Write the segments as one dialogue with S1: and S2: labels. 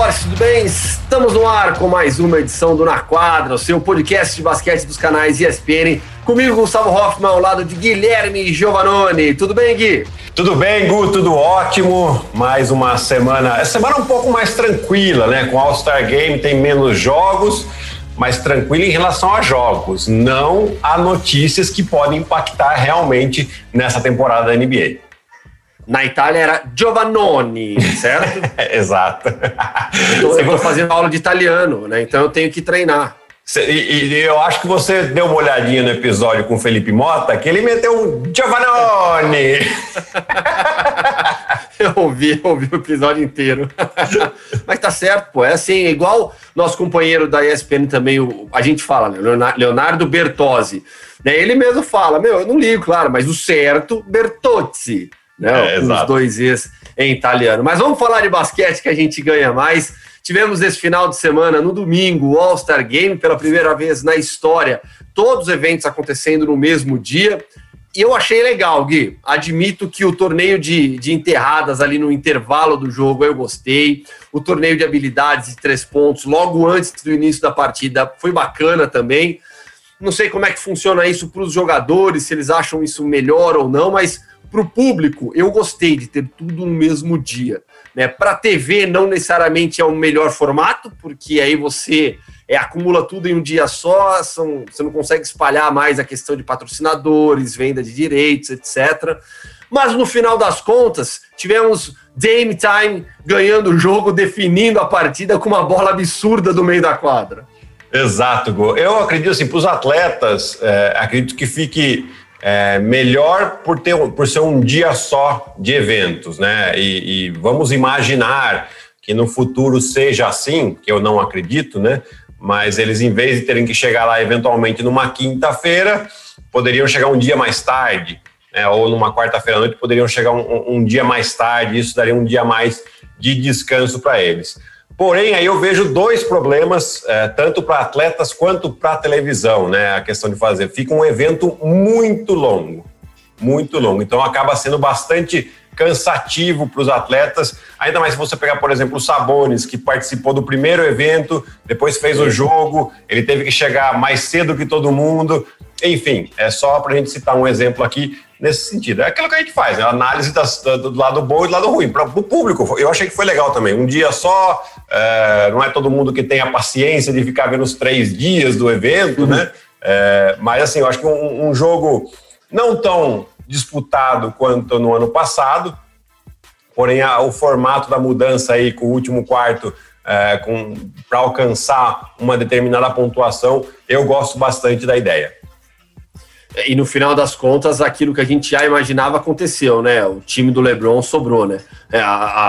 S1: esporte, tudo bem? Estamos no ar com mais uma edição do Na Quadra, o seu podcast de basquete dos canais ESPN. Comigo, Gustavo Hoffman, ao lado de Guilherme Giovanoni. Tudo bem, Gui?
S2: Tudo bem, Gu, tudo ótimo. Mais uma semana. Essa semana um pouco mais tranquila, né? Com All-Star Game tem menos jogos, mas tranquila em relação a jogos, não a notícias que podem impactar realmente nessa temporada da NBA.
S1: Na Itália era Giovannoni, certo?
S2: Exato.
S1: Eu estou fazendo aula de italiano, né? Então eu tenho que treinar.
S2: E, e, eu acho que você deu uma olhadinha no episódio com o Felipe Mota, que ele meteu um Giovannoni.
S1: eu ouvi, eu ouvi o episódio inteiro. Mas tá certo, pô. É assim, igual nosso companheiro da ESPN também, o, a gente fala, né? Leonardo Bertozzi. Né? Ele mesmo fala, meu, eu não ligo, claro, mas o certo, Bertozzi né? É, os dois E's em italiano. Mas vamos falar de basquete que a gente ganha mais. Tivemos esse final de semana, no domingo, o All-Star Game, pela primeira vez na história, todos os eventos acontecendo no mesmo dia. E eu achei legal, Gui. Admito que o torneio de, de enterradas ali no intervalo do jogo eu gostei. O torneio de habilidades de três pontos, logo antes do início da partida, foi bacana também. Não sei como é que funciona isso para os jogadores, se eles acham isso melhor ou não, mas para o público, eu gostei de ter tudo no mesmo dia. Né? Para a TV, não necessariamente é o melhor formato, porque aí você é, acumula tudo em um dia só, são, você não consegue espalhar mais a questão de patrocinadores, venda de direitos, etc. Mas no final das contas, tivemos Dame Time ganhando o jogo, definindo a partida com uma bola absurda do meio da quadra.
S2: Exato, Go. Eu acredito assim, para os atletas, é, acredito que fique é, melhor por, ter, por ser um dia só de eventos, né? E, e, vamos imaginar que no futuro seja assim, que eu não acredito, né? Mas eles, em vez de terem que chegar lá eventualmente numa quinta-feira, poderiam chegar um dia mais tarde, né? ou numa quarta-feira à noite, poderiam chegar um, um dia mais tarde, isso daria um dia mais de descanso para eles. Porém, aí eu vejo dois problemas, é, tanto para atletas quanto para televisão, né? A questão de fazer. Fica um evento muito longo, muito longo. Então acaba sendo bastante cansativo para os atletas, ainda mais se você pegar, por exemplo, o Sabonis, que participou do primeiro evento, depois fez o jogo, ele teve que chegar mais cedo que todo mundo. Enfim, é só para a gente citar um exemplo aqui nesse sentido. É aquilo que a gente faz, né? a análise das, do lado bom e do lado ruim. Para o público, eu achei que foi legal também. Um dia só, é, não é todo mundo que tem a paciência de ficar vendo os três dias do evento, uhum. né? É, mas assim, eu acho que um, um, jogo não tão disputado quanto no ano passado, porém a, o formato da mudança aí com o último quarto é, para alcançar uma determinada pontuação, eu gosto bastante da ideia.
S1: E no final das contas, aquilo que a gente já imaginava aconteceu, né? O time do LeBron sobrou, né? É, a,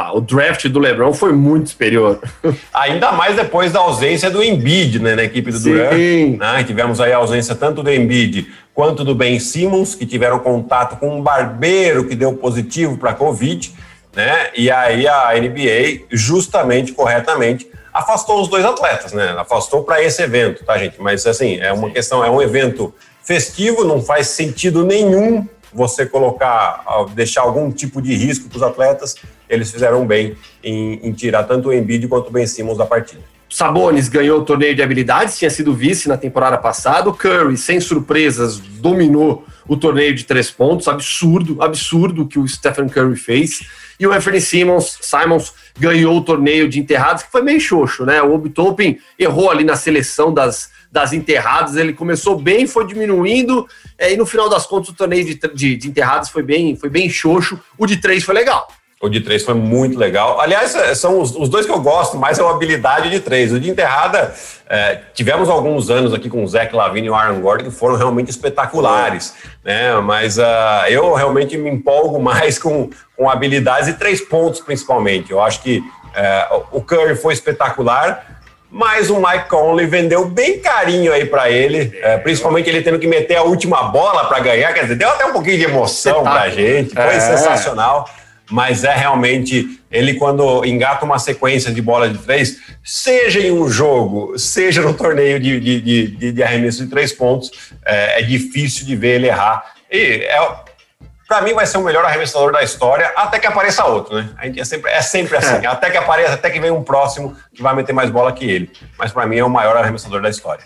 S1: a, o draft do LeBron foi muito superior.
S2: Ainda mais depois da ausência do Embiid, né? Na equipe do Sim. Durant. Né? Tivemos aí a ausência tanto do Embiid quanto do Ben Simmons, que tiveram contato com um barbeiro que deu positivo para a Covid, né? E aí a NBA, justamente, corretamente, afastou os dois atletas, né? Afastou para esse evento, tá, gente? Mas assim, é uma Sim. questão, é um evento festivo, não faz sentido nenhum você colocar, deixar algum tipo de risco para os atletas. Eles fizeram bem em, em, tirar tanto o Embiid quanto o Ben Simmons da partida.
S1: Sabonis ganhou o torneio de habilidades, tinha sido vice na temporada passada. O Curry, sem surpresas, dominou o torneio de três pontos. Absurdo, absurdo o que o Stephen Curry fez. E o Anthony Simmons, Simons ganhou o torneio de enterrados, que foi meio xoxo, né? O Obi Toppin errou ali na seleção das das enterradas. Ele começou bem, foi diminuindo, é, e no final das contas o torneio de, de, de enterradas foi bem, foi bem xoxo. O de três foi legal.
S2: O de três foi muito legal. Aliás, é, são os, os, dois que eu gosto mais é o habilidade de três. O de enterrada, é, tivemos alguns anos aqui com o Zach Lavine e o Aaron Gordon que foram realmente espetaculares, né? Mas uh, eu realmente me empolgo mais com, com habilidades e três pontos, principalmente. Eu acho que uh, o Curry foi espetacular. Mas o Mike Conley vendeu bem carinho aí para ele, é, principalmente ele tendo que meter a última bola para ganhar. Quer dizer, deu até um pouquinho de emoção para a gente, foi é. sensacional. Mas é realmente ele, quando engata uma sequência de bola de três, seja em um jogo, seja no torneio de, de, de, de arremesso de três pontos, é, é, difícil de ver ele errar. E é, para mim vai ser o melhor arremessador da história, até que apareça outro, né? A gente é sempre, é sempre assim, até que apareça, até que vem um próximo que vai meter mais bola que ele. Mas para mim é o maior arremessador da história.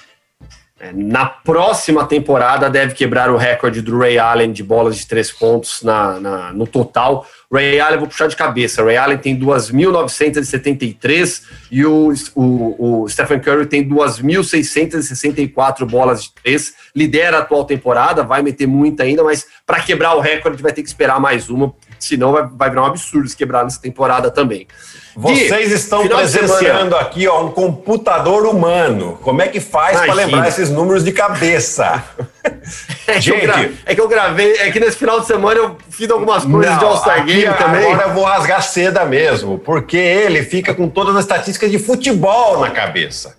S1: É, na próxima temporada deve quebrar o recorde do Ray Allen de bolas de três pontos na, na no total. Ray Allen, vou puxar de cabeça. Ray Allen tem 2.973 e o, o, o Stephen Curry tem 2.664 bolas de três. Lidera a atual temporada, vai meter muita ainda, mas para quebrar o recorde vai ter que esperar mais uma, senão vai, vai virar um absurdo se quebrar nessa temporada também.
S2: Vocês estão presenciando aqui ó, um computador humano. Como é que faz para lembrar esses números de cabeça?
S1: é, Gente, que gra... é que eu gravei, é que nesse final de semana eu fiz algumas coisas não, de All-Star Game também.
S2: Agora eu vou rasgar seda mesmo, porque ele fica com todas as estatísticas de futebol na cabeça.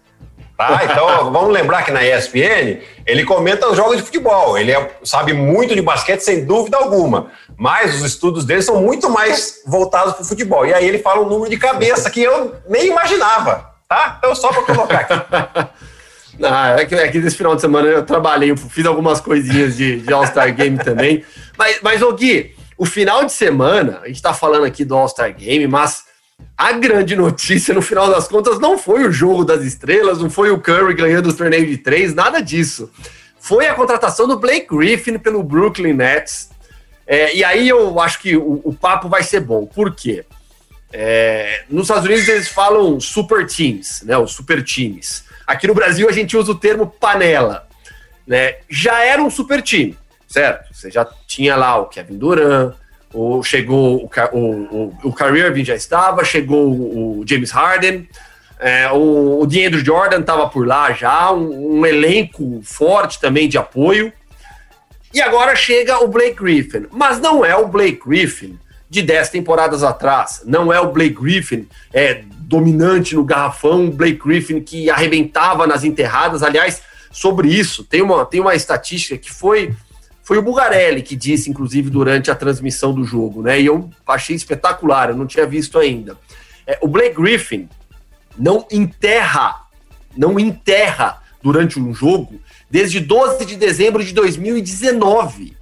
S2: Tá? Então, vamos lembrar que na ESPN ele comenta os jogos de futebol. Ele é, sabe muito de basquete, sem dúvida alguma. Mas os estudos dele são muito mais voltados para o futebol. E aí ele fala um número de cabeça que eu nem imaginava. Tá? Então, só para colocar aqui.
S1: Não, é que, é que final de semana eu trabalhei, eu fiz algumas coisinhas de, de All-Star Game também. Mas, mas, ô Gui, o final de semana, a gente está falando aqui do All-Star Game, mas a grande notícia, no final das contas, não foi o jogo das estrelas, não foi o Curry ganhando os torneios de três, nada disso. Foi a contratação do Blake Griffin pelo Brooklyn Nets. É, e aí eu acho que o, o, papo vai ser bom. Por quê? É, nos Estados Unidos eles falam super teams, né? Os super times. Aqui no Brasil a gente usa o termo panela. Né? Já era um super time, certo? Você já tinha lá o Kevin Durant, o, chegou o, o, o, o Kyrie Irving já estava, chegou o, James Harden, é, o, o DeAndre Jordan estava por lá já, um, um, elenco forte também de apoio. E agora chega o Blake Griffin. Mas não é o Blake Griffin de 10 temporadas atrás. Não é o Blake Griffin é, dominante no garrafão, Blake Griffin que arrebentava nas enterradas. Aliás, sobre isso, tem uma, tem uma estatística que foi foi o Bugarelli que disse, inclusive, durante a transmissão do jogo, né? E eu achei espetacular, eu não tinha visto ainda. É, o Blake Griffin não enterra, não enterra durante um jogo desde 12 de dezembro de 2019.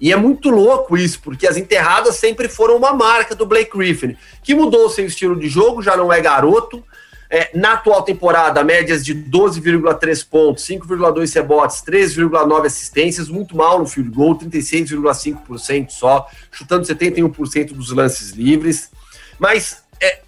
S1: E é muito louco isso, porque as enterradas sempre foram uma marca do Blake Griffin, que mudou seu estilo de jogo, já não é garoto, é, na atual temporada, médias de 12,3 pontos, 5,2 rebotes, 3,9 assistências, muito mal no field goal, 36,5% só, chutando 71% dos lances livres. Mas, é,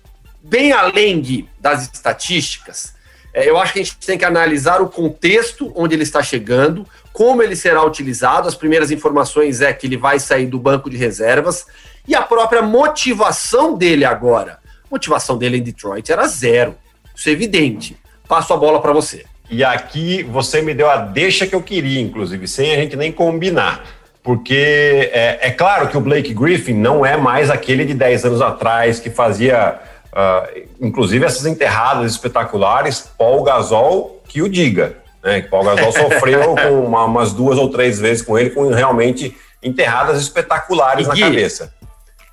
S1: bem além das estatísticas, é, eu acho que a gente tem que analisar o contexto onde ele está chegando, como ele será utilizado. As primeiras informações é que ele vai sair do banco de reservas e a própria motivação dele agora. A motivação dele em Detroit era zero. Isso é evidente. Passo a bola para você.
S2: E aqui você me deu a deixa que eu queria, inclusive, sem a gente nem combinar. Porque é, é claro que o Blake Griffin não é mais aquele de 10 anos atrás que fazia, uh, inclusive, essas enterradas espetaculares. Paul Gasol que o diga. Né? Paul Gasol sofreu com uma, umas duas ou três vezes com ele, com realmente enterradas espetaculares e na Gui, cabeça.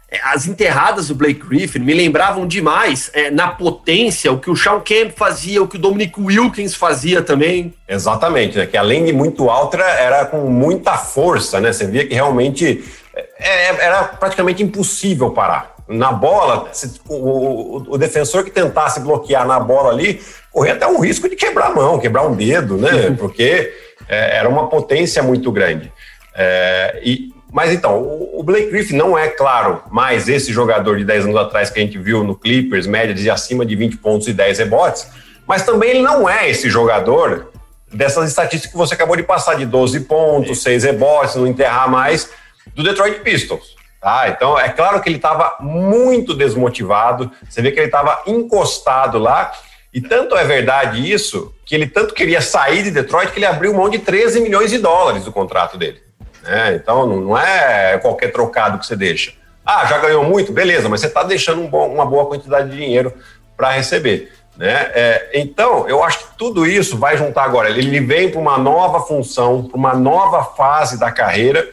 S1: É, as enterradas do Blake Griffin me lembravam demais é, na potência o que o Sean Kemp fazia, o que o Dominic Wilkins fazia também.
S2: Exatamente, né? que além de muito alta, era com muita força, né? Você via que realmente é, é era praticamente impossível parar. Na bola, o, o, o, defensor que tentasse bloquear na bola ali, corria até um risco de quebrar a mão, quebrar um dedo, né? Porque é, era uma potência muito grande. É, e, mas então, o Blake Griffin não é, claro, mais esse jogador de 10 anos atrás que a gente viu no Clippers, média de acima de 20 pontos e 10 rebotes, mas também ele não é esse jogador dessas estatísticas que você acabou de passar, de 12 pontos, 6 rebotes, não enterrar mais, do Detroit Pistons. Tá? Então, é claro que ele estava muito desmotivado, você vê que ele estava encostado lá, e tanto é verdade isso, que ele tanto queria sair de Detroit que ele abriu mão de 13 milhões de dólares do contrato dele. Né? Então, não é qualquer trocado que você deixa. Ah, já ganhou muito? Beleza, mas você está deixando um bom, uma boa quantidade de dinheiro para receber. Né? É, então, eu acho que tudo isso vai juntar agora. Ele vem para uma nova função, para uma nova fase da carreira.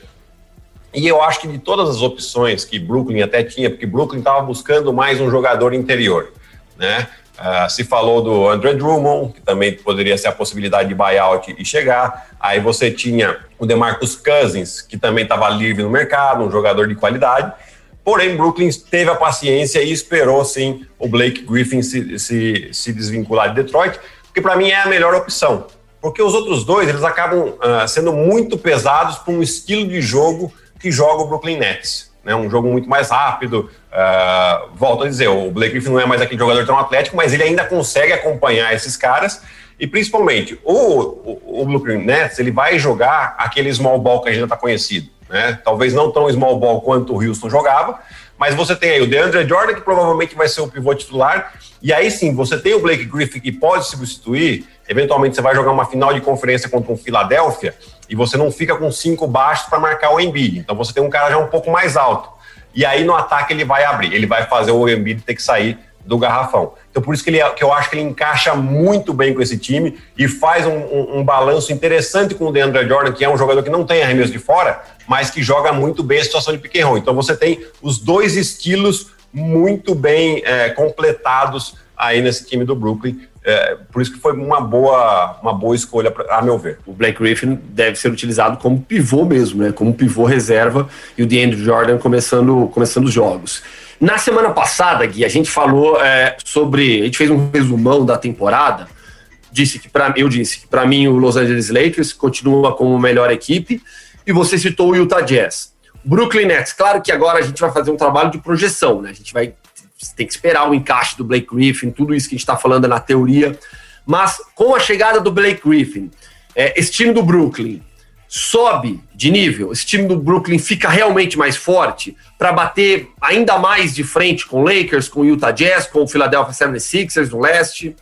S2: E eu acho que de todas as opções que Brooklyn até tinha, porque Brooklyn estava buscando mais um jogador interior, né? Uh, se falou do André Drummond, que também poderia ser a possibilidade de buyout e chegar. Aí você tinha o DeMarcus Cousins, que também estava livre no mercado, um jogador de qualidade. Porém, Brooklyn teve a paciência e esperou, sim, o Blake Griffin se, se, se desvincular de Detroit, porque para mim é a melhor opção. Porque os outros dois, eles acabam uh, sendo muito pesados para um estilo de jogo que joga o Brooklyn Nets. Né? Um jogo muito mais rápido. Uh, volto a dizer, o Blake Griffin não é mais aquele jogador tão atlético, mas ele ainda consegue acompanhar esses caras. E principalmente, o, o, o Brooklyn Nets, ele vai jogar aquele small ball que a gente já está conhecido. Né? Talvez não tão small ball quanto o Houston jogava, mas você tem aí o DeAndre Jordan, que provavelmente vai ser o pivô titular, e aí sim, você tem o Blake Griffin, que pode substituir, eventualmente você vai jogar uma final de conferência contra um Philadelphia, e você não fica com cinco baixos para marcar o Embiid, então você tem um cara já um pouco mais alto. E aí no ataque ele vai abrir, ele vai fazer o Embiid ter que sair do garrafão. Então, por isso que, ele, é, que eu acho que ele encaixa muito bem com esse time e faz um, um, um balanço interessante com o DeAndre Jordan, que é um jogador que não tem arremesso de fora, mas que joga muito bem a situação de pick. Então, você tem os dois estilos muito bem é, completados aí nesse time do Brooklyn. É, por isso que foi uma boa, uma boa escolha, pra, a meu ver.
S1: O Blake Griffin deve ser utilizado como pivô mesmo, né? Como pivô reserva e o DeAndre Jordan começando, começando os jogos. Na semana passada, Gui, a gente falou é, sobre. A gente fez um resumão da temporada. Disse que para eu disse que para mim o Los Angeles Lakers continua como melhor equipe e você citou o Utah Jazz. Brooklyn Nets, claro que agora a gente vai fazer um trabalho de projeção, né? A gente vai tem que esperar o encaixe do Blake Griffin, tudo isso que a gente está falando é na teoria. Mas com a chegada do Blake Griffin, é, esse time do Brooklyn sobe de nível, esse time do Brooklyn fica realmente mais forte para bater ainda mais de frente com o Lakers, com o Utah Jazz, com o Philadelphia 76ers no leste?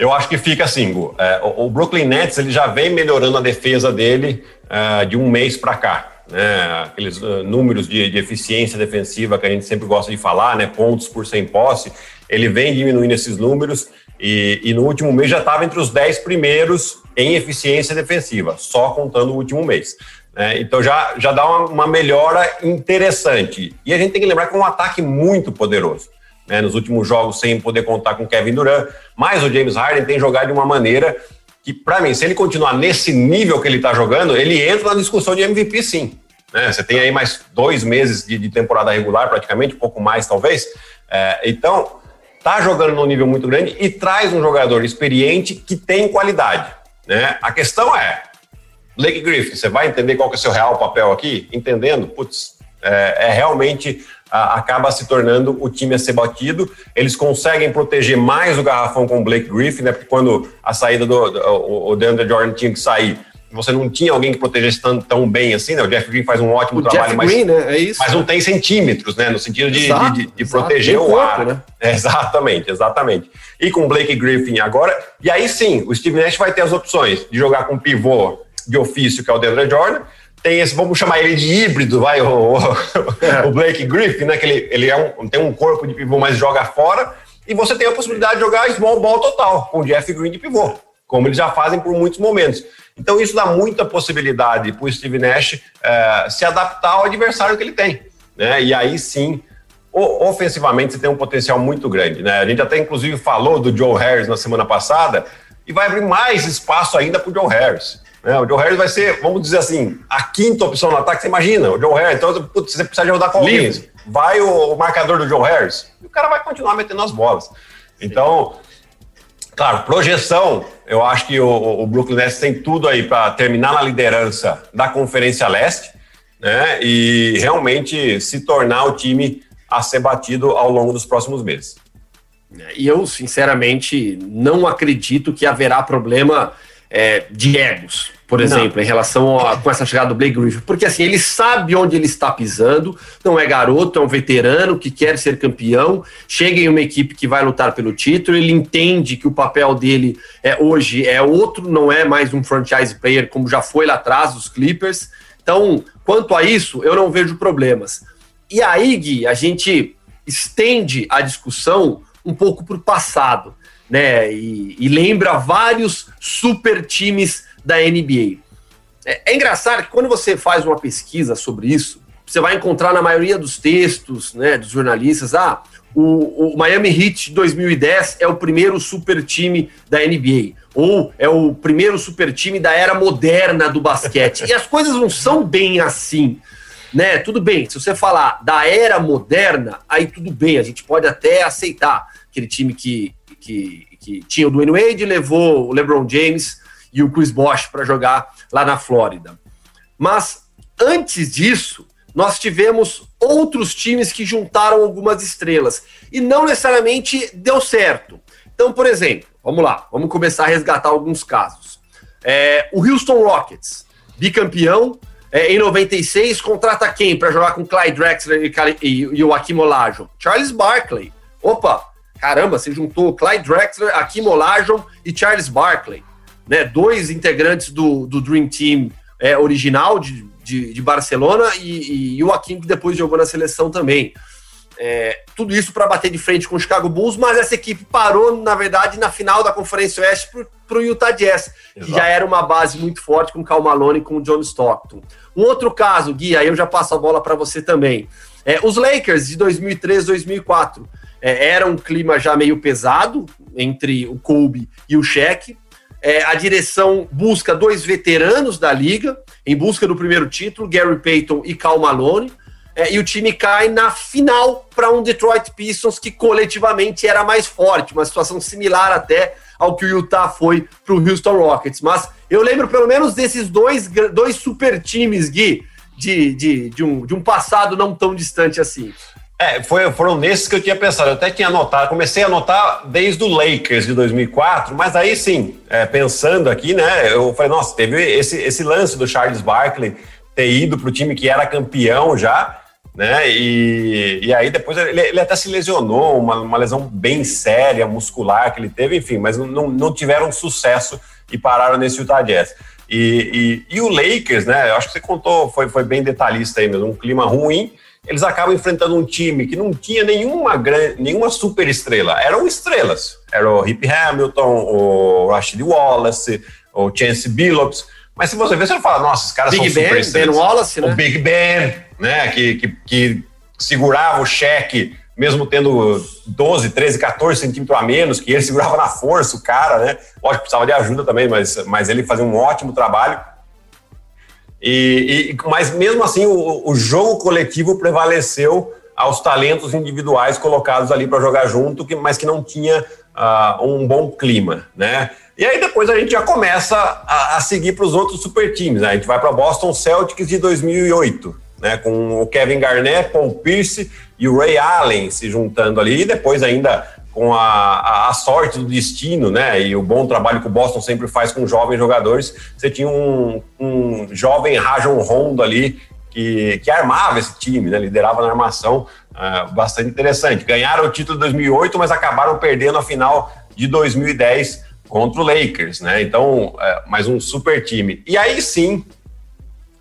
S2: Eu acho que fica assim, Gu. É, o, Brooklyn Nets ele já vem melhorando a defesa dele uh, de um mês para cá. Né? Aqueles uh, números de, de, eficiência defensiva que a gente sempre gosta de falar, né? pontos por sem posse, ele vem diminuindo esses números e, e no último mês já estava entre os 10 primeiros em eficiência defensiva, só contando o último mês. Né? Então já, já dá uma, uma, melhora interessante. E a gente tem que lembrar que é um ataque muito poderoso. Né? Nos últimos jogos, sem poder contar com Kevin Durant, mas o James Harden tem jogado de uma maneira que, para mim, se ele continuar nesse nível que ele está jogando, ele entra na discussão de MVP sim. Né? Você tem aí mais dois meses de, de temporada regular, praticamente, um pouco mais talvez. É, então, tá jogando num nível muito grande e traz um jogador experiente que tem qualidade. Né? A questão é, Blake Griffin, você vai entender qual que é o seu real papel aqui? Entendendo, putz, é, é realmente acaba se tornando o time a ser batido. Eles conseguem proteger mais o garrafão com o Blake Griffin, né? Porque quando a saída do, do o, o DeAndre Jordan tinha que sair, você não tinha alguém que protegesse tão, tão bem assim, né? O Jeff Green faz um ótimo o trabalho, mas, Green, né? é isso, mas não tem centímetros, né? No sentido de, exato, de, de proteger o corpo, ar. Né? Exatamente, exatamente. E com o Blake Griffin agora, e aí sim, o Steve Nash vai ter as opções de jogar com pivô de ofício, que é o DeAndre Jordan, tem esse, vamos chamar ele de híbrido, vai, o, o, é. o Blake Griffin, né? Que ele, ele é um, tem um corpo de pivô, mas joga fora. E você tem a possibilidade de jogar small ball total, com o Jeff Green de pivô, como eles já fazem por muitos momentos. Então, isso dá muita possibilidade para o Steve Nash é, se adaptar ao adversário que ele tem. Né? E aí sim, ofensivamente, você tem um potencial muito grande. Né? A gente até, inclusive, falou do Joe Harris na semana passada e vai abrir mais espaço ainda para o Joe Harris. Né? O Joe Harris vai ser, vamos dizer assim, a quinta opção no ataque. Você imagina, o Joe Harris. Então, putz, você precisa de rodar com alguém. Vai o, o, marcador do Joe Harris e o cara vai continuar metendo as bolas. Então, claro, projeção eu acho que o, o Brooklyn Nets tem tudo aí para terminar na liderança da Conferência Leste, né? E realmente se tornar o time a ser batido ao longo dos próximos meses.
S1: E eu, sinceramente, não acredito que haverá problema é, de egos por exemplo, não. em relação a, com essa chegada do Blake Griffin. Porque assim, ele sabe onde ele está pisando, não é garoto, é um veterano que quer ser campeão, chega em uma equipe que vai lutar pelo título, ele entende que o papel dele é, hoje é outro, não é mais um franchise player como já foi lá atrás dos Clippers. Então, quanto a isso, eu não vejo problemas. E aí, Gui, a gente estende a discussão um pouco para o passado, né? E, e lembra vários super times da NBA. É, é engraçado que quando você faz uma pesquisa sobre isso, você vai encontrar na maioria dos textos né, dos jornalistas, ah, o, o Miami Heat 2010 é o primeiro super time da NBA, ou é o primeiro super time da era moderna do basquete. E as coisas não são bem assim. Né, tudo bem, se você falar da era moderna, aí tudo bem, a gente pode até aceitar aquele time que, que, que tinha o Dwayne Wade, levou o LeBron James e o Chris Bosh para jogar lá na Flórida. Mas antes disso, nós tivemos outros times que juntaram algumas estrelas e não necessariamente deu certo. Então, por exemplo, vamos lá, vamos começar a resgatar alguns casos. É, o Houston Rockets, bicampeão, é, em 96, contrata quem para jogar com Clyde Drexler e, e, e o Akim Olajuwon? Charles Barkley. Opa, caramba, você juntou Clyde Drexler, Akim Olajuwon e Charles Barkley, né? Dois integrantes do, do Dream Team é, original de, de, de Barcelona e, e, o Akim que depois jogou na seleção também. É, tudo isso para bater de frente com o Chicago Bulls, mas essa equipe parou, na verdade, na final da Conferência Oeste para o Utah Jazz, Exato. que já era uma base muito forte com o Cal Malone e com o John Stockton. Um outro caso, Gui, aí eu já passo a bola para você também. É, os Lakers de 2003, 2004 é, era um clima já meio pesado entre o Kobe e o Shaq. É, a direção busca dois veteranos da liga em busca do primeiro título, Gary Payton e Cal Malone. É, e o time cai na final para um Detroit Pistons que coletivamente era mais forte, uma situação similar até ao que o Utah foi para o Houston Rockets. Mas eu lembro pelo menos desses dois, dois super times, Gui, de, de, de, um, de um passado não tão distante assim.
S2: É, foi, foram nesses que eu tinha pensado. Eu até tinha anotado, comecei a anotar desde o Lakers de 2004, mas aí sim, é, pensando aqui, né, eu falei, nossa, teve esse, esse lance do Charles Barkley ter ido para o time que era campeão já, né, e, e aí depois ele, ele até se lesionou, uma, uma lesão bem séria, muscular que ele teve, enfim, mas não, não tiveram sucesso e pararam nesse Utah Jazz. E, e, e o Lakers, né, eu acho que você contou, foi, foi bem detalhista aí mesmo, um clima ruim, eles acabam enfrentando um time que não tinha nenhuma, grande, nenhuma super estrela. Eram estrelas. Era o Hip Hamilton, o Rashid Wallace, o Chance Billups. Mas se você ver, você fala, nossa, esses caras
S1: Big
S2: são
S1: ben,
S2: super estrelas.
S1: Ben Wallace, né?
S2: O Big Ben, né? Que, que, que segurava o cheque, mesmo tendo 12, 13, 14 centímetros a menos, que ele segurava na força o cara, né? Lógico, precisava de ajuda também, mas, mas ele fazia um ótimo trabalho. E, e, mas mesmo assim, o, o, jogo coletivo prevaleceu aos talentos individuais colocados ali para jogar junto, que, mas que não tinha uh, um bom clima, né? E aí depois a gente já começa a, a seguir para os outros super times. Né? A gente vai para Boston Celtics de 2008, né? Com o Kevin Garnett, Paul Pierce e o Ray Allen se juntando ali. E depois ainda com a, a, sorte do destino, né, e o bom trabalho que o Boston sempre faz com jovens jogadores, você tinha um, um jovem Rajon Rondo ali que, que armava esse time, né, liderava na armação, uh, bastante interessante. Ganharam o título de 2008, mas acabaram perdendo a final de 2010 contra o Lakers, né, então, uh, mais um super time. E aí sim,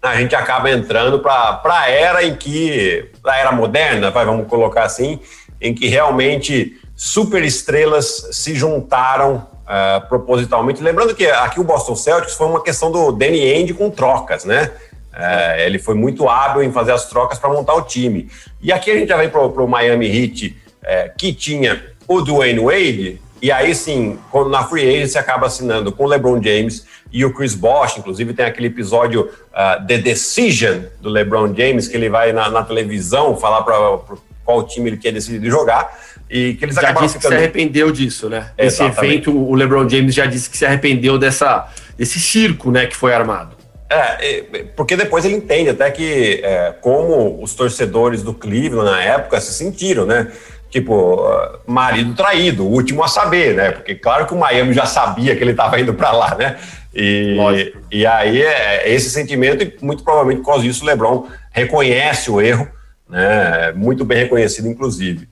S2: a gente acaba entrando para a era em que, a era moderna, vai, vamos colocar assim, em que realmente superestrelas se juntaram uh, propositalmente. Lembrando que aqui o Boston Celtics foi uma questão do Danny Ainge com trocas, né? Uh, ele foi muito hábil em fazer as trocas para montar o time. E aqui a gente já vem para o Miami Heat, uh, que tinha o Dwayne Wade, e aí sim, na Free Agency acaba assinando com o LeBron James e o Chris Bosh, inclusive tem aquele episódio uh, The Decision do LeBron James, que ele vai na, na televisão falar para qual time ele quer decidir jogar e que eles
S1: já disse ficando... que se arrependeu disso, né? Esse evento, o LeBron James já disse que se arrependeu dessa, desse circo, né, que foi armado.
S2: É, porque depois ele entende até que é, como os torcedores do Cleveland na época se sentiram, né? Tipo, marido traído, o último a saber, né? Porque claro que o Miami já sabia que ele estava indo para lá, né? E, e aí é, é esse sentimento, e muito provavelmente por causa disso o LeBron reconhece o erro, né? Muito bem reconhecido, inclusive.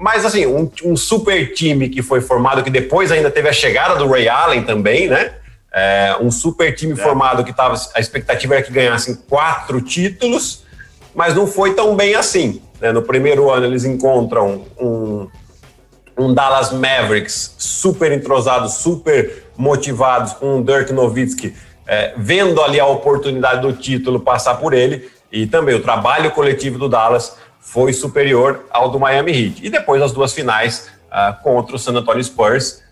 S2: Mas, assim, um, um, super time que foi formado, que depois ainda teve a chegada do Ray Allen também, né? É, um super time é. formado que tava, a expectativa era que ganhassem quatro títulos, mas não foi tão bem assim. Né? No primeiro ano, eles encontram um, um Dallas Mavericks super entrosado, super motivados, com um Dirk Nowitzki é, vendo ali a oportunidade do título passar por ele e também o trabalho coletivo do Dallas foi superior ao do Miami Heat. E depois as duas finais uh, contra o San Antonio Spurs,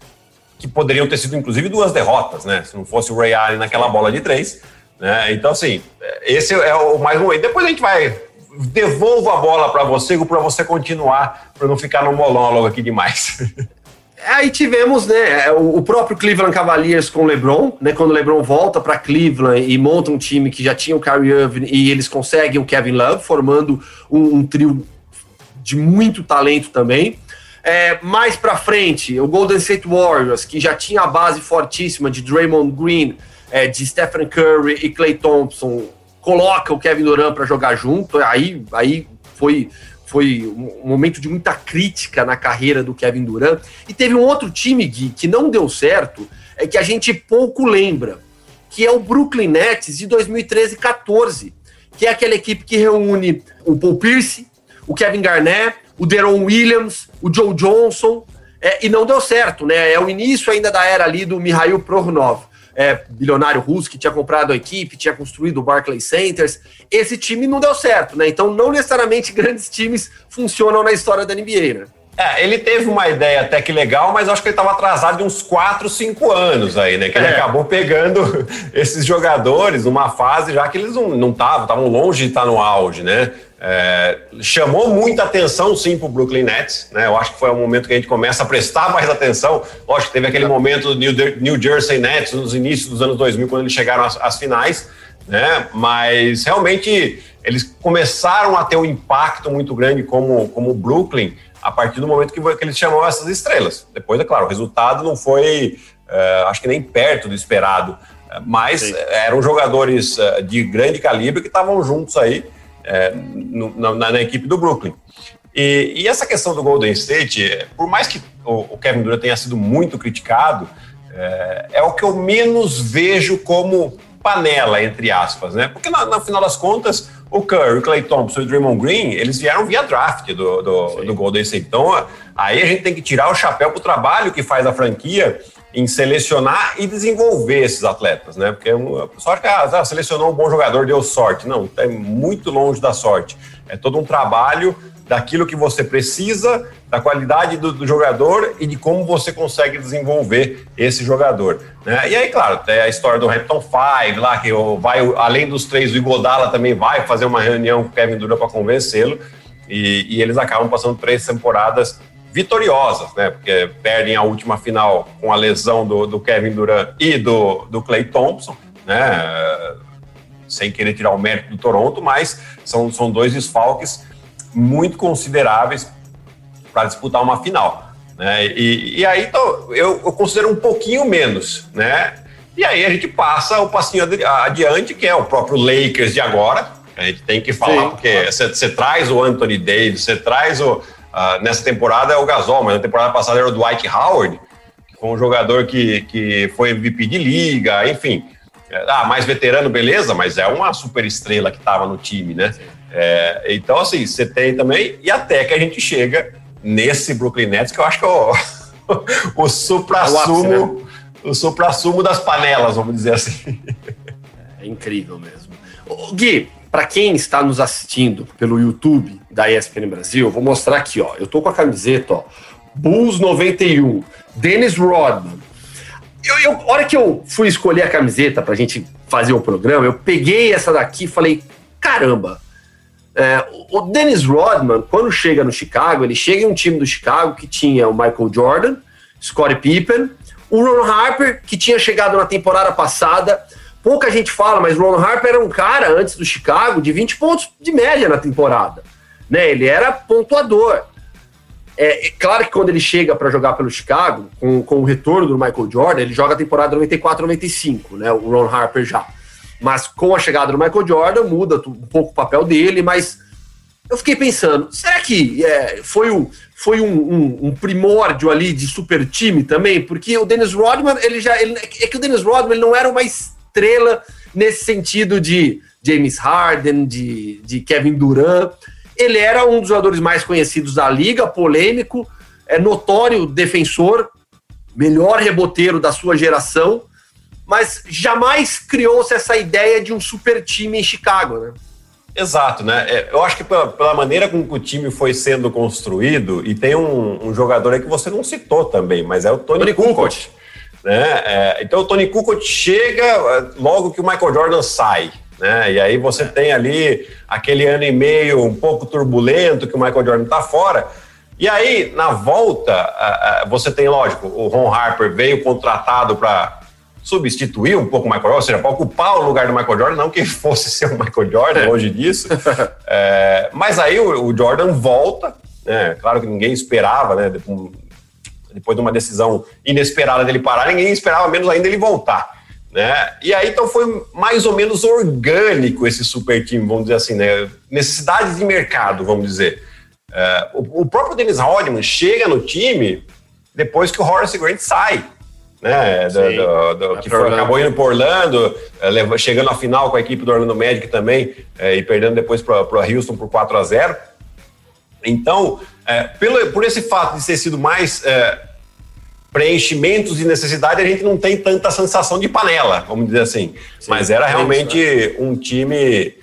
S2: que poderiam ter sido inclusive duas derrotas, né? Se não fosse o Ray Allen naquela bola de três. Né? Então, assim, esse é o mais ruim. Depois a gente vai. Devolvo a bola para você, para você continuar, para não ficar no monólogo aqui demais.
S1: Aí tivemos, né, é, o próprio Cleveland Cavaliers com o LeBron, né, quando o LeBron volta para Cleveland e monta um time que já tinha o Kyrie Irving e eles conseguem o Kevin Love, formando um, um trio de muito talento também. É, mais para frente, o Golden State Warriors, que já tinha a base fortíssima de Draymond Green, é, de Stephen Curry e Clay Thompson, coloca o Kevin Durant para jogar junto. Aí, aí foi foi um momento de muita crítica na carreira do Kevin Durant. E teve um outro time, Gui, que não deu certo, é que a gente pouco lembra, que é o Brooklyn Nets de 2013 14, que é aquela equipe que reúne o Paul Pierce, o Kevin Garnett, o Deron Williams, o Joe Johnson, é, e não deu certo, né? É o início ainda da era ali do Mihail Prohorov é, bilionário russo que tinha comprado a equipe, tinha construído o Barclays Centers. Esse time não deu certo, né? Então, não necessariamente grandes times funcionam na história da NBA, né?
S2: É, ele teve uma ideia até que legal, mas acho que ele estava atrasado de uns 4, 5 anos aí, né? Que ele é. acabou pegando esses jogadores numa fase já que eles não estavam, estavam longe de estar no auge, né? É, chamou muita atenção, sim, para o Brooklyn Nets. Né? Eu acho que foi o momento que a gente começa a prestar mais atenção. Lógico que teve aquele momento do New, New Jersey Nets nos inícios dos anos 2000, quando eles chegaram às, às finais. Né? Mas realmente eles começaram a ter um impacto muito grande como, como o Brooklyn a partir do momento que, que eles chamam essas estrelas. Depois, é claro, o resultado não foi, uh, acho que nem perto do esperado, mas Sim. eram jogadores uh, de grande calibre que estavam juntos aí é, no, na, na, equipe do Brooklyn. E, e, essa questão do Golden State, por mais que o, o Kevin Durant tenha sido muito criticado, é, é, o que eu menos vejo como panela, entre aspas, né? Porque no, no final das contas, o Curry, o Clay Thompson e o Draymond Green, eles vieram via draft do, do, do Golden State. Então, aí a gente tem que tirar o chapéu para o trabalho que faz a franquia em selecionar e desenvolver esses atletas, né? Porque o pessoal acha que ah, selecionou um bom jogador, deu sorte. Não, é muito longe da sorte. É todo um trabalho daquilo que você precisa, da qualidade do, do jogador e de como você consegue desenvolver esse jogador. Né? E aí, claro, tem a história do Hampton Five lá, que vai, além dos três, o Igodala também vai fazer uma reunião com o Kevin Durant para convencê-lo. E, e, eles acabam passando três temporadas vitoriosas, né? Porque perdem a última final com a lesão do, do Kevin Durant e do, do Clay Thompson, né? Sem querer tirar o mérito do Toronto, mas são, são dois desfalques muito consideráveis para disputar uma final. Né? E, e aí então, eu, eu considero um pouquinho menos, né? E aí a gente passa o passinho adiante, que é o próprio Lakers de agora. A gente tem que falar, Sim, porque você traz o Anthony Davis, você traz o, Uh, nessa temporada é o Gasol, mas na temporada passada era o Dwight Howard, que foi um jogador que, que foi MVP de liga, enfim. É, ah, mais veterano, beleza, mas é uma super estrela que estava no time, né? É, então, assim, você tem também, e até que a gente chega nesse Brooklyn Nets, que eu acho que é o, o supra-sumo é né? o supra-sumo das panelas, vamos dizer assim.
S1: É incrível mesmo. Gui, para quem está nos assistindo pelo YouTube da ESPN Brasil, vou mostrar aqui, ó. Eu tô com a camiseta, ó. Bulls 91, Dennis Rodman. Eu, eu, a hora que eu fui escolher a camiseta pra gente fazer o programa, eu peguei essa daqui e falei: caramba, é, o Dennis Rodman, quando chega no Chicago, ele chega em um time do Chicago que tinha o Michael Jordan, Scottie Pippen, o Ron Harper, que tinha chegado na temporada passada pouca gente fala, mas Ron Harper era um cara, antes do Chicago, de 20 pontos de média na temporada. Né? Ele era pontuador. É, é claro que quando ele chega para jogar pelo Chicago, com, com o retorno do Michael Jordan, ele joga a temporada 94-95, né? o Ron Harper já. Mas com a chegada do Michael Jordan, muda um pouco o papel dele, mas eu fiquei pensando, será que é, foi, um, foi um, um, um, primórdio ali de super time também? Porque o Dennis Rodman, ele já. Ele, é que o Dennis Rodman ele não era uma nesse sentido de James Harden, de, de Kevin Durant. Ele era um dos jogadores mais conhecidos da liga, polêmico, é notório defensor, melhor reboteiro da sua geração, mas jamais criou-se essa ideia de um super time em Chicago, né?
S2: Exato, né? É, eu acho que pela, pela, maneira como o time foi sendo construído, e tem um, um, jogador aí que você não citou também, mas é o Tony, Tony Kukoc. Né? É, então o Tony Kukoc chega é, logo que o Michael Jordan sai. Né? E aí você tem ali aquele ano e meio um pouco turbulento que o Michael Jordan está fora. E aí, na volta, você tem, lógico, o Ron Harper veio contratado para substituir um pouco o Michael Jordan, ou seja, para ocupar o lugar do Michael Jordan, não que fosse ser o Michael Jordan, é. longe disso. é, mas aí o, o, Jordan volta, né? Claro que ninguém esperava, né? Depois de uma decisão inesperada dele parar, ninguém esperava menos ainda ele voltar. Né? E aí então foi mais ou menos orgânico esse super time, vamos dizer assim, né? Necessidades de mercado, vamos dizer. É, o, o, próprio Dennis Rodman chega no time depois que o Horace Grant sai né? Do, do, do, que foi, acabou indo para Orlando, é, chegando na final com a equipe do Orlando Magic também, é, e perdendo depois para Houston por 4 a 0 Então, é, pelo, por esse fato de ter sido mais é, preenchimentos de necessidade, a gente não tem tanta sensação de panela, vamos dizer assim. Sim, Mas era realmente isso, né? um time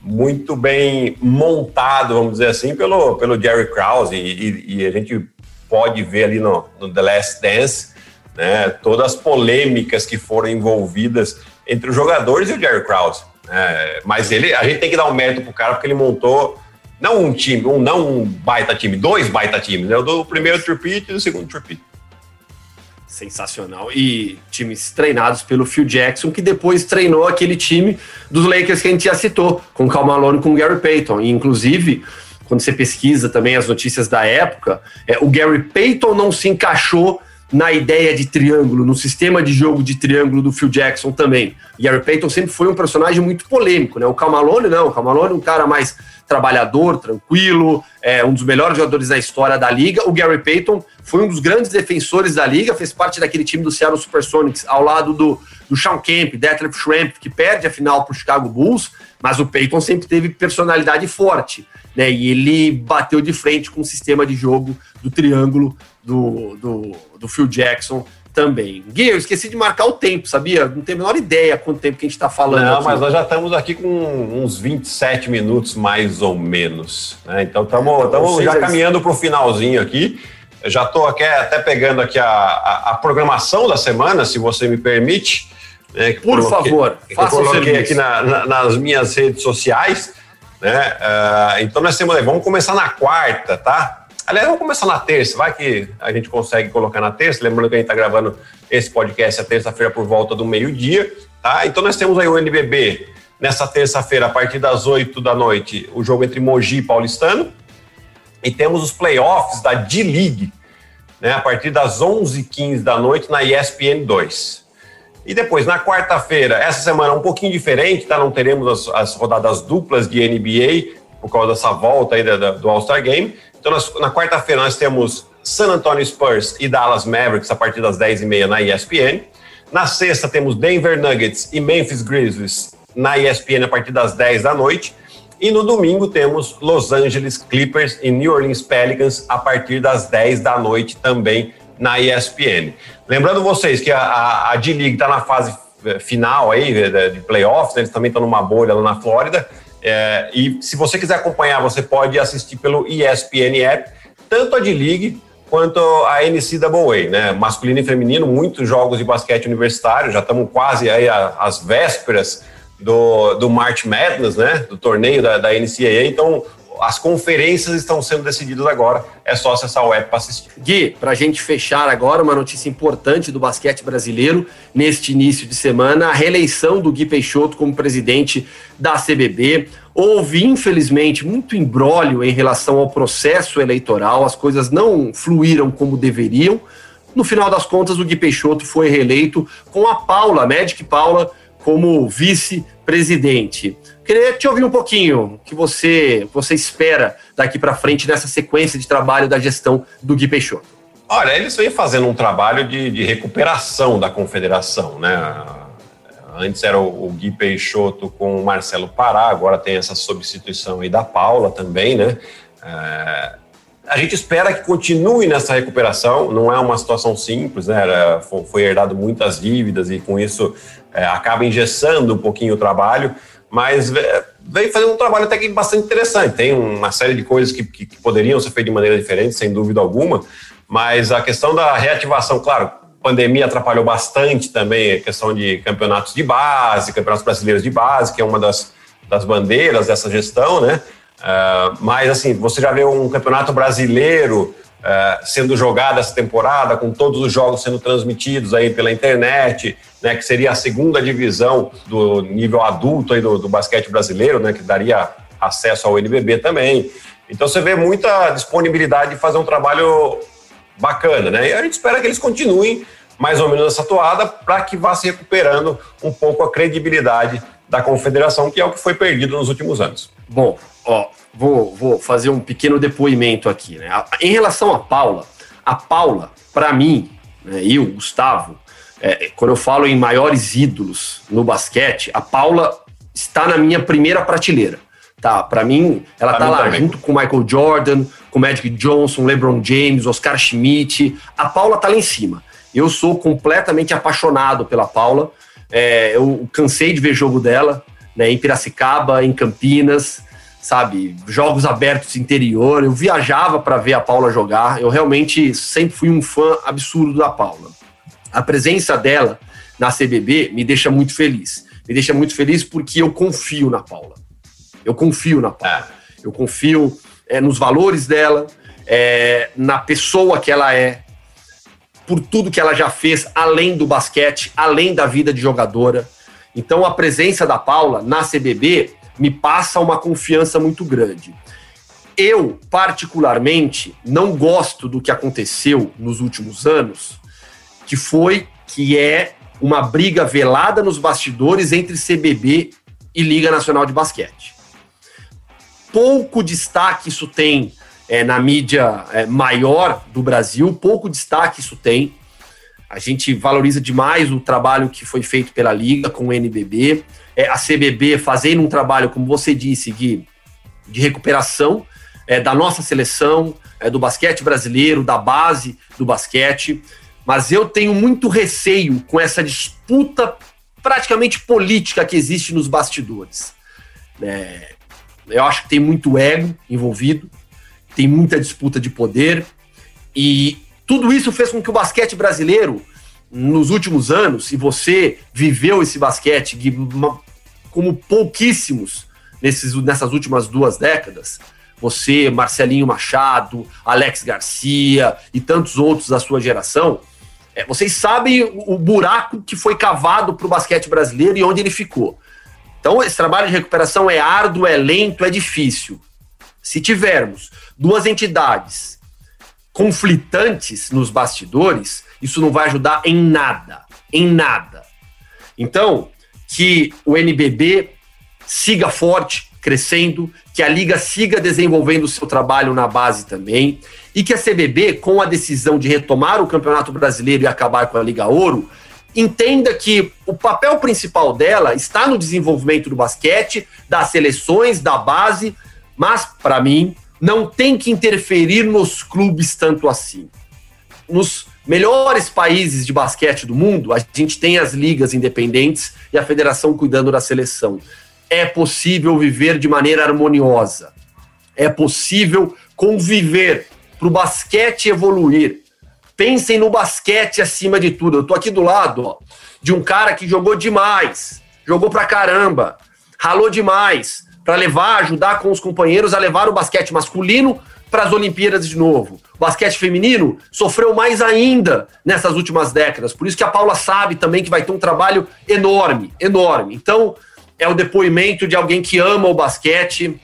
S2: muito bem montado, vamos dizer assim, pelo, pelo Jerry Krause, e, e, e a gente pode ver ali no, no The Last Dance né? Todas as polêmicas que foram envolvidas entre os jogadores e o Jerry Krause. Né? Mas ele, a gente tem que dar um mérito pro cara porque ele montou não um time, um, não um baita time, dois baita times, né? O do primeiro tripit e do segundo tripit.
S1: Sensacional. E times treinados pelo Phil Jackson, que depois treinou aquele time dos Lakers que a gente já citou, com o Cal Malone e com o Gary Payton. E, inclusive, quando você pesquisa também as notícias da época, é, o Gary Payton não se encaixou na ideia de triângulo, no sistema de jogo de triângulo do Phil Jackson também. Gary Payton sempre foi um personagem muito polêmico, né? O Camalone não, o Camalone é um cara mais trabalhador, tranquilo, é um dos melhores jogadores da história da liga. O Gary Payton foi um dos grandes defensores da liga, fez parte daquele time do Seattle Supersonics ao lado do, do Sean Kemp, Detlef Schrempf, que perde a final para o Chicago Bulls, mas o Payton sempre teve personalidade forte, né? E ele bateu de frente com o sistema de jogo do triângulo do, do, do Phil Jackson também. Gui, eu esqueci de marcar o tempo, sabia? Não tenho a menor ideia quanto tempo que a gente está falando.
S2: Não, aqui. mas nós já estamos aqui com uns 27 minutos mais ou menos. Né? Então estamos então, já caminhando para o finalzinho aqui. Eu já estou até pegando aqui a, a, a, programação da semana, se você me permite.
S1: Né, Por coloquei, favor,
S2: faça eu coloquei aqui na, na, nas minhas redes sociais. Né? Uh, então nós temos, vamos começar na quarta, tá? Aliás, vamos começar na terça, vai que a gente consegue colocar na terça. Lembrando que a gente está gravando esse podcast a terça-feira por volta do meio-dia, tá? Então nós temos aí o NBB nessa terça-feira, a partir das 8 da noite, o jogo entre Mogi e Paulistano. E temos os playoffs da D-League, né, a partir das 11h15 da noite na ESPN 2. E depois, na quarta-feira, essa semana um pouquinho diferente, tá? Não teremos as, as rodadas duplas de NBA por causa dessa volta aí da, da, do All-Star Game. Então, nós, na quarta-feira, nós temos San Antonio Spurs e Dallas Mavericks a partir das 10h30 na ESPN. Na sexta, temos Denver Nuggets e Memphis Grizzlies na ESPN a partir das 10 da noite. E no domingo temos Los Angeles Clippers e New Orleans Pelicans a partir das 10 da noite também na ESPN. Lembrando vocês que a, a, a D-League está na fase eh, final aí de, de playoffs, né? eles também estão numa bolha lá na Flórida. É, e se você quiser acompanhar, você pode assistir pelo ESPN App, tanto a D-League quanto a NCAA, né? Masculino e feminino, muitos jogos de basquete universitário, já estamos quase aí às vésperas do, do March Madness, né? Do torneio da, da NCAA, então as conferências estão sendo decididas agora, é só acessar o app para assistir.
S1: Gui, para a gente fechar agora, uma notícia importante do basquete brasileiro neste início de semana, a reeleição do Gui Peixoto como presidente da CBB. Houve, infelizmente, muito embrólio em relação ao processo eleitoral, as coisas não fluíram como deveriam. No final das contas, o Gui Peixoto foi reeleito com a Paula, a Magic Paula, como vice-presidente. Queria te ouvir um pouquinho o que você, você espera daqui para frente nessa sequência de trabalho da gestão do Gui Peixoto.
S2: Olha, eles vêm fazendo um trabalho de, de recuperação da confederação, né? Antes era o, o Gui Peixoto com o Marcelo Pará, agora tem essa substituição aí da Paula também, né? É, a gente espera que continue nessa recuperação, não é uma situação simples, né? Era, foi herdado muitas dívidas e com isso é, acaba engessando um pouquinho o trabalho, mas é, vem fazendo um trabalho até que bastante interessante. Tem uma série de coisas que, que, que poderiam ser feitas de maneira diferente, sem dúvida alguma, mas a questão da reativação, claro, pandemia atrapalhou bastante também a questão de campeonatos de base, campeonatos brasileiros de base, que é uma das, das bandeiras dessa gestão, né? Uh, mas, assim, você já vê um campeonato brasileiro uh, sendo jogado essa temporada, com todos os jogos sendo transmitidos aí pela internet, né? Que seria a segunda divisão do nível adulto aí do, do basquete brasileiro, né? Que daria acesso ao NBB também. Então, você vê muita disponibilidade de fazer um trabalho bacana, né? E a gente espera que eles continuem mais ou menos essa toada para que vá se recuperando um pouco a credibilidade da confederação, que é o que foi perdido nos últimos anos.
S1: Bom, ó, vou, vou fazer um pequeno depoimento aqui, né? Em relação a Paula, a Paula, para mim, né, eu, Gustavo, é, quando eu falo em maiores ídolos no basquete, a Paula está na minha primeira prateleira. Tá, para mim, ela pra tá lá também. junto com Michael Jordan, com Magic Johnson, LeBron James, Oscar Schmidt. A Paula tá lá em cima. Eu sou completamente apaixonado pela Paula. É, eu cansei de ver jogo dela, né, em Piracicaba, em Campinas, sabe, jogos abertos interior. Eu viajava para ver a Paula jogar. Eu realmente sempre fui um fã absurdo da Paula. A presença dela na CBB me deixa muito feliz. Me deixa muito feliz porque eu confio na Paula. Eu confio na Paula. Eu confio é, nos valores dela, é, na pessoa que ela é, por tudo que ela já fez, além do basquete, além da vida de jogadora. Então, a presença da Paula na CBB me passa uma confiança muito grande. Eu, particularmente, não gosto do que aconteceu nos últimos anos, que foi, que é uma briga velada nos bastidores entre CBB e Liga Nacional de Basquete pouco destaque isso tem é, na mídia é, maior do Brasil, pouco destaque isso tem. A gente valoriza demais o trabalho que foi feito pela Liga com o NBB, é, a CBB fazendo um trabalho, como você disse, Gui, de recuperação é, da nossa seleção, é, do basquete brasileiro, da base do basquete. Mas eu tenho muito receio com essa disputa praticamente política que existe nos bastidores. É, eu acho que tem muito ego envolvido, tem muita disputa de poder e tudo isso fez com que o basquete brasileiro, nos últimos anos, e você viveu esse basquete como pouquíssimos nesses, nessas últimas duas décadas, você, Marcelinho Machado, Alex Garcia e tantos outros da sua geração, é, vocês sabem o, o buraco que foi cavado para o basquete brasileiro e onde ele ficou. Então, esse trabalho de recuperação é árduo, é lento, é difícil. Se tivermos duas entidades conflitantes nos bastidores, isso não vai ajudar em nada. Em nada. Então, que o NBB siga forte, crescendo, que a Liga siga desenvolvendo o seu trabalho na base também, e que a CBB, com a decisão de retomar o Campeonato Brasileiro e acabar com a Liga Ouro, entenda que o papel principal dela está no desenvolvimento do basquete, das seleções, da base, mas, para mim, não tem que interferir nos clubes tanto assim. Nos melhores países de basquete do mundo, a gente tem as ligas independentes e a federação cuidando da seleção. É possível viver de maneira harmoniosa. É possível conviver para o basquete evoluir, Pensem no basquete acima de tudo. Eu tô aqui do lado ó, de um cara que jogou demais, jogou pra caramba, ralou demais para levar, ajudar com os companheiros a levar o basquete masculino para as Olimpíadas de novo. O basquete feminino sofreu mais ainda nessas últimas décadas. Por isso que a Paula sabe também que vai ter um trabalho enorme, enorme. Então, é o depoimento de alguém que ama o basquete,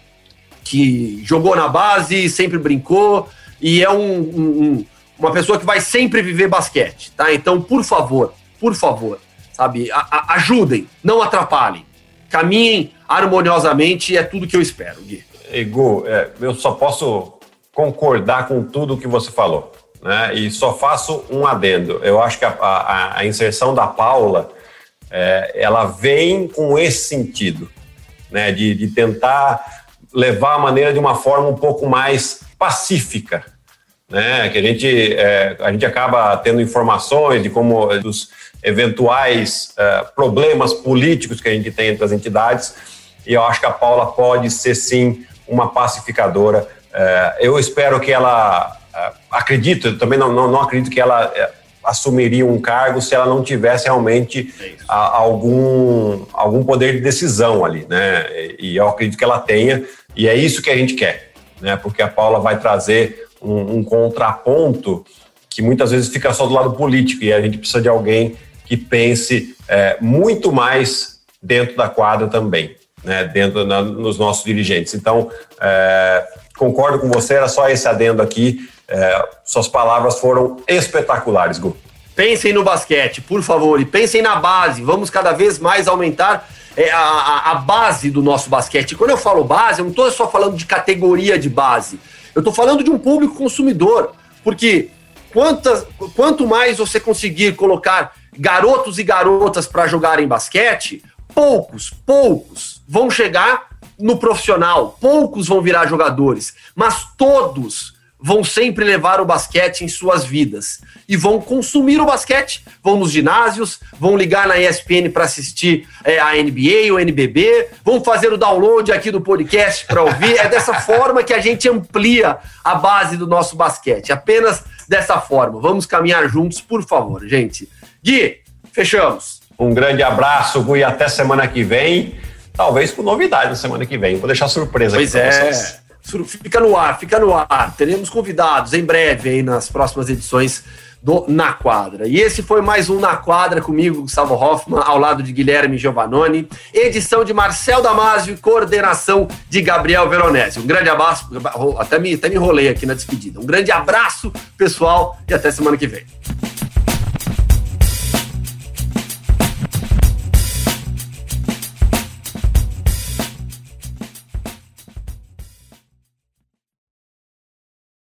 S1: que jogou na base, sempre brincou, e é um, um, uma pessoa que vai sempre viver basquete, tá? Então, por favor, por favor, sabe, a, a, ajudem, não atrapalhem, caminhem harmoniosamente, é tudo que eu espero, Gui.
S2: Ego, é, eu só posso concordar com tudo que você falou, né? E só faço um adendo. Eu acho que a, a inserção da Paula, é, ela vem com esse sentido, né? De, de tentar levar a maneira de uma forma um pouco mais pacífica, né? Que a gente, é, a gente acaba tendo informações de como dos eventuais é, problemas políticos que a gente tem entre as entidades. e eu acho que a Paula pode ser sim uma pacificadora. É, eu espero que ela, é, acredito, eu também não, não, não acredito que ela é, assumiria um cargo se ela não tivesse realmente a, algum, algum poder de decisão ali, né? E, e eu acredito que ela tenha, e é isso que a gente quer, né? Porque a Paula vai trazer um, um contraponto que muitas vezes fica só do lado político e a gente precisa de alguém que pense é, muito mais dentro da quadra também, né, dentro na, nos nossos dirigentes. Então, é, concordo com você, era só esse adendo aqui. É, suas palavras foram espetaculares, Gu.
S1: Pensem no basquete, por favor, e pensem na base. Vamos cada vez mais aumentar é, a, a, base do nosso basquete. quando eu falo base, eu não estou só falando de categoria de base. Eu estou falando de um público consumidor. Porque quantas, quanto mais você conseguir colocar garotos e garotas para jogarem basquete, poucos, poucos vão chegar no profissional, poucos vão virar jogadores, mas todos vão sempre levar o basquete em suas vidas e vão consumir o basquete, vão nos ginásios, vão ligar na ESPN para assistir é, a NBA, o NBB, vão fazer o download aqui do podcast para ouvir. É dessa forma que a gente amplia a base do nosso basquete. Apenas dessa forma. Vamos caminhar juntos, por favor, gente. Gui, fechamos.
S2: Um grande abraço, Gui, até semana que vem. Talvez com novidade na semana que vem. Vou deixar surpresa
S1: pois aqui é. vocês. Fica no ar, fica no ar. Teremos convidados em breve aí nas próximas edições do Na Quadra. E esse foi mais um Na Quadra comigo, Gustavo Hoffman, ao lado de Guilherme Giovannoni, edição de Marcel Damasio e coordenação de Gabriel Veronese. Um grande abraço, até me, até me enrolei aqui na despedida. Um grande abraço, pessoal, e até semana que vem.